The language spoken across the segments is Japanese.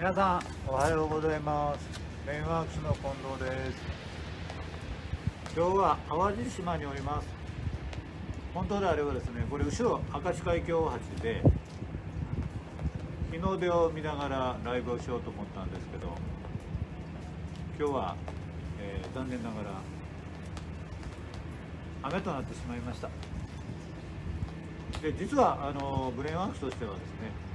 皆さんおはようございます。メインワークスの近藤です。今日は淡路島におります。本当であればですねこれ後ろ明石海峡大橋で日の出を見ながらライブをしようと思ったんですけど今日は、えー残念ながら雨となってしまいました。で実はあのブレインワークスとしてはですね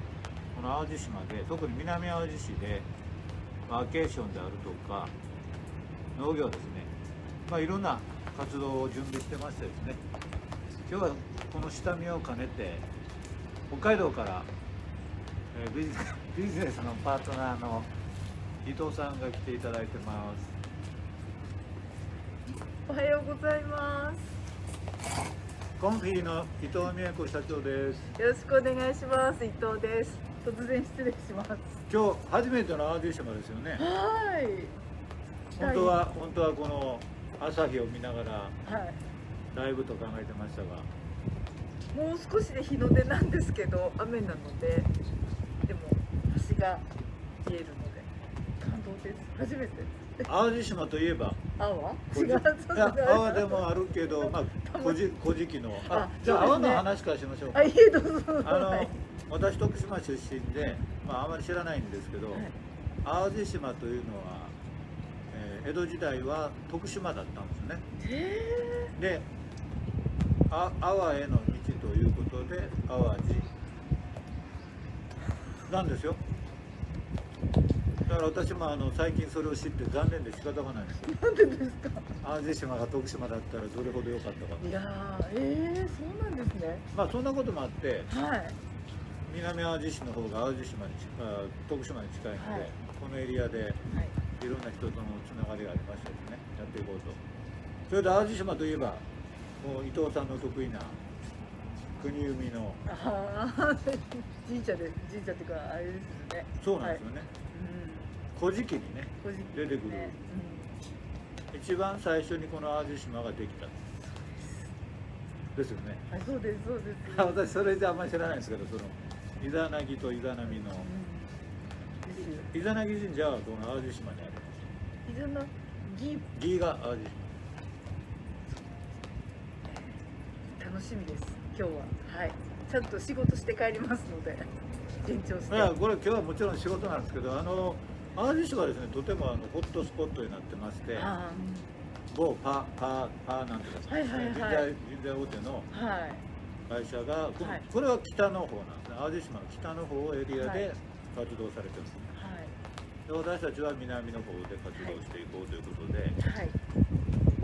の淡路島で特に南淡路市でワーケーションであるとか農業ですね。まあいろんな活動を準備してましてですね。今日はこの下見を兼ねて北海道から、ビジネス ビジネスのパートナーの伊藤さんが来ていただいてます。おはようございます。コンフィの伊藤美恵子社長ですよろしくお願いします。伊藤です。突然失礼します。今日初めての淡路島ですよねはい。本当は本当はこの朝日を見ながらはい。ライブと考えてましたがもう少しで日の出なんですけど、雨なので。でも、星が見えるので。感動です。初めてです。淡路島といえば青は？こじ違でもあるけど、まあ、古事古事記のああじゃあ泡そうですね。の話からしましょうか。あ、いえ、どうぞ。あの、はい。私徳島出身で、まあ、あまり知らないんですけど、はい。淡路島というのは、えー江戸時代は徳島だったんですね。へであ阿波への道ということで淡路。なんですよだから私もあの最近それを知って残念で仕方がないです。なんでですか？淡路島が徳島だったらどれほど良かったかいやー、ええそうなんですね。まあそんなこともあってはい。南淡路市の方が淡路島に近あ徳島に近いので、はいこのエリアではい。いろんな人とのつながりがありましてですねやっていこうとそれで淡路島といえばもう伊藤さんの得意な国海のああ、神社で、神社っていうか、あれですよね。そうなんですよね、古事記にね出てくる一番最初にこの淡路島ができたですよねあ、そうです、そうです。私それじゃあんまり知らないんですけどそのイザナギとイザナミのうん。イザナギ神社はこの淡路島にありますいろんなギギが淡路楽しみです。今日は、はい。ちゃんと仕事して帰りますので、緊張して。島いやこれ今日はもちろん仕事なんですけどあの淡路島はですねとてもあのホットスポットになってましてあ某パパパなんていうか、はいはいはい人材人材大手の。会社が、こはいこれは北の方なんですね淡路島の北の方エリアはいで活動されてます、はい。で私たちは南の方で活動していこうということで、はい。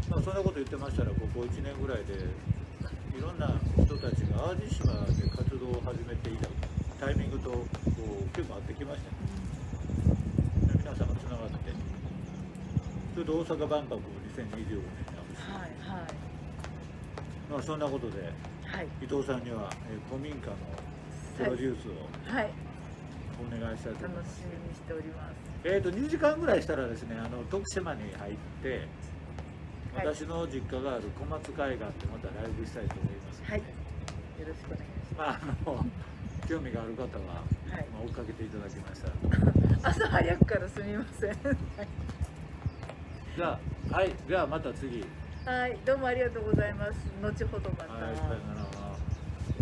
まあ、そんなこと言ってましたらここ1年ぐらいでいろんな人たちが淡路島で活動を始めていたタイミングとこう結構合ってきましたねで皆さんがつながってそれで大阪万博を2025年にはい。はい。まあ、そんなことではい。伊藤さんには、えー古民家のプロデュースをはい。お願いしたいと思い楽ますしみにしております。えー、と2時間ぐらいしたらですねあの徳島に入ってはい私の実家がある小松海岸でまたライブしたいと思いますはい。よろしくお願いしまあ、あの 興味がある方は、はいまあ、追っかけていただきました。朝早くからすみません。はいじゃあはいではまた次はい、どうもありがとうございます。後ほどまた。はいさよなら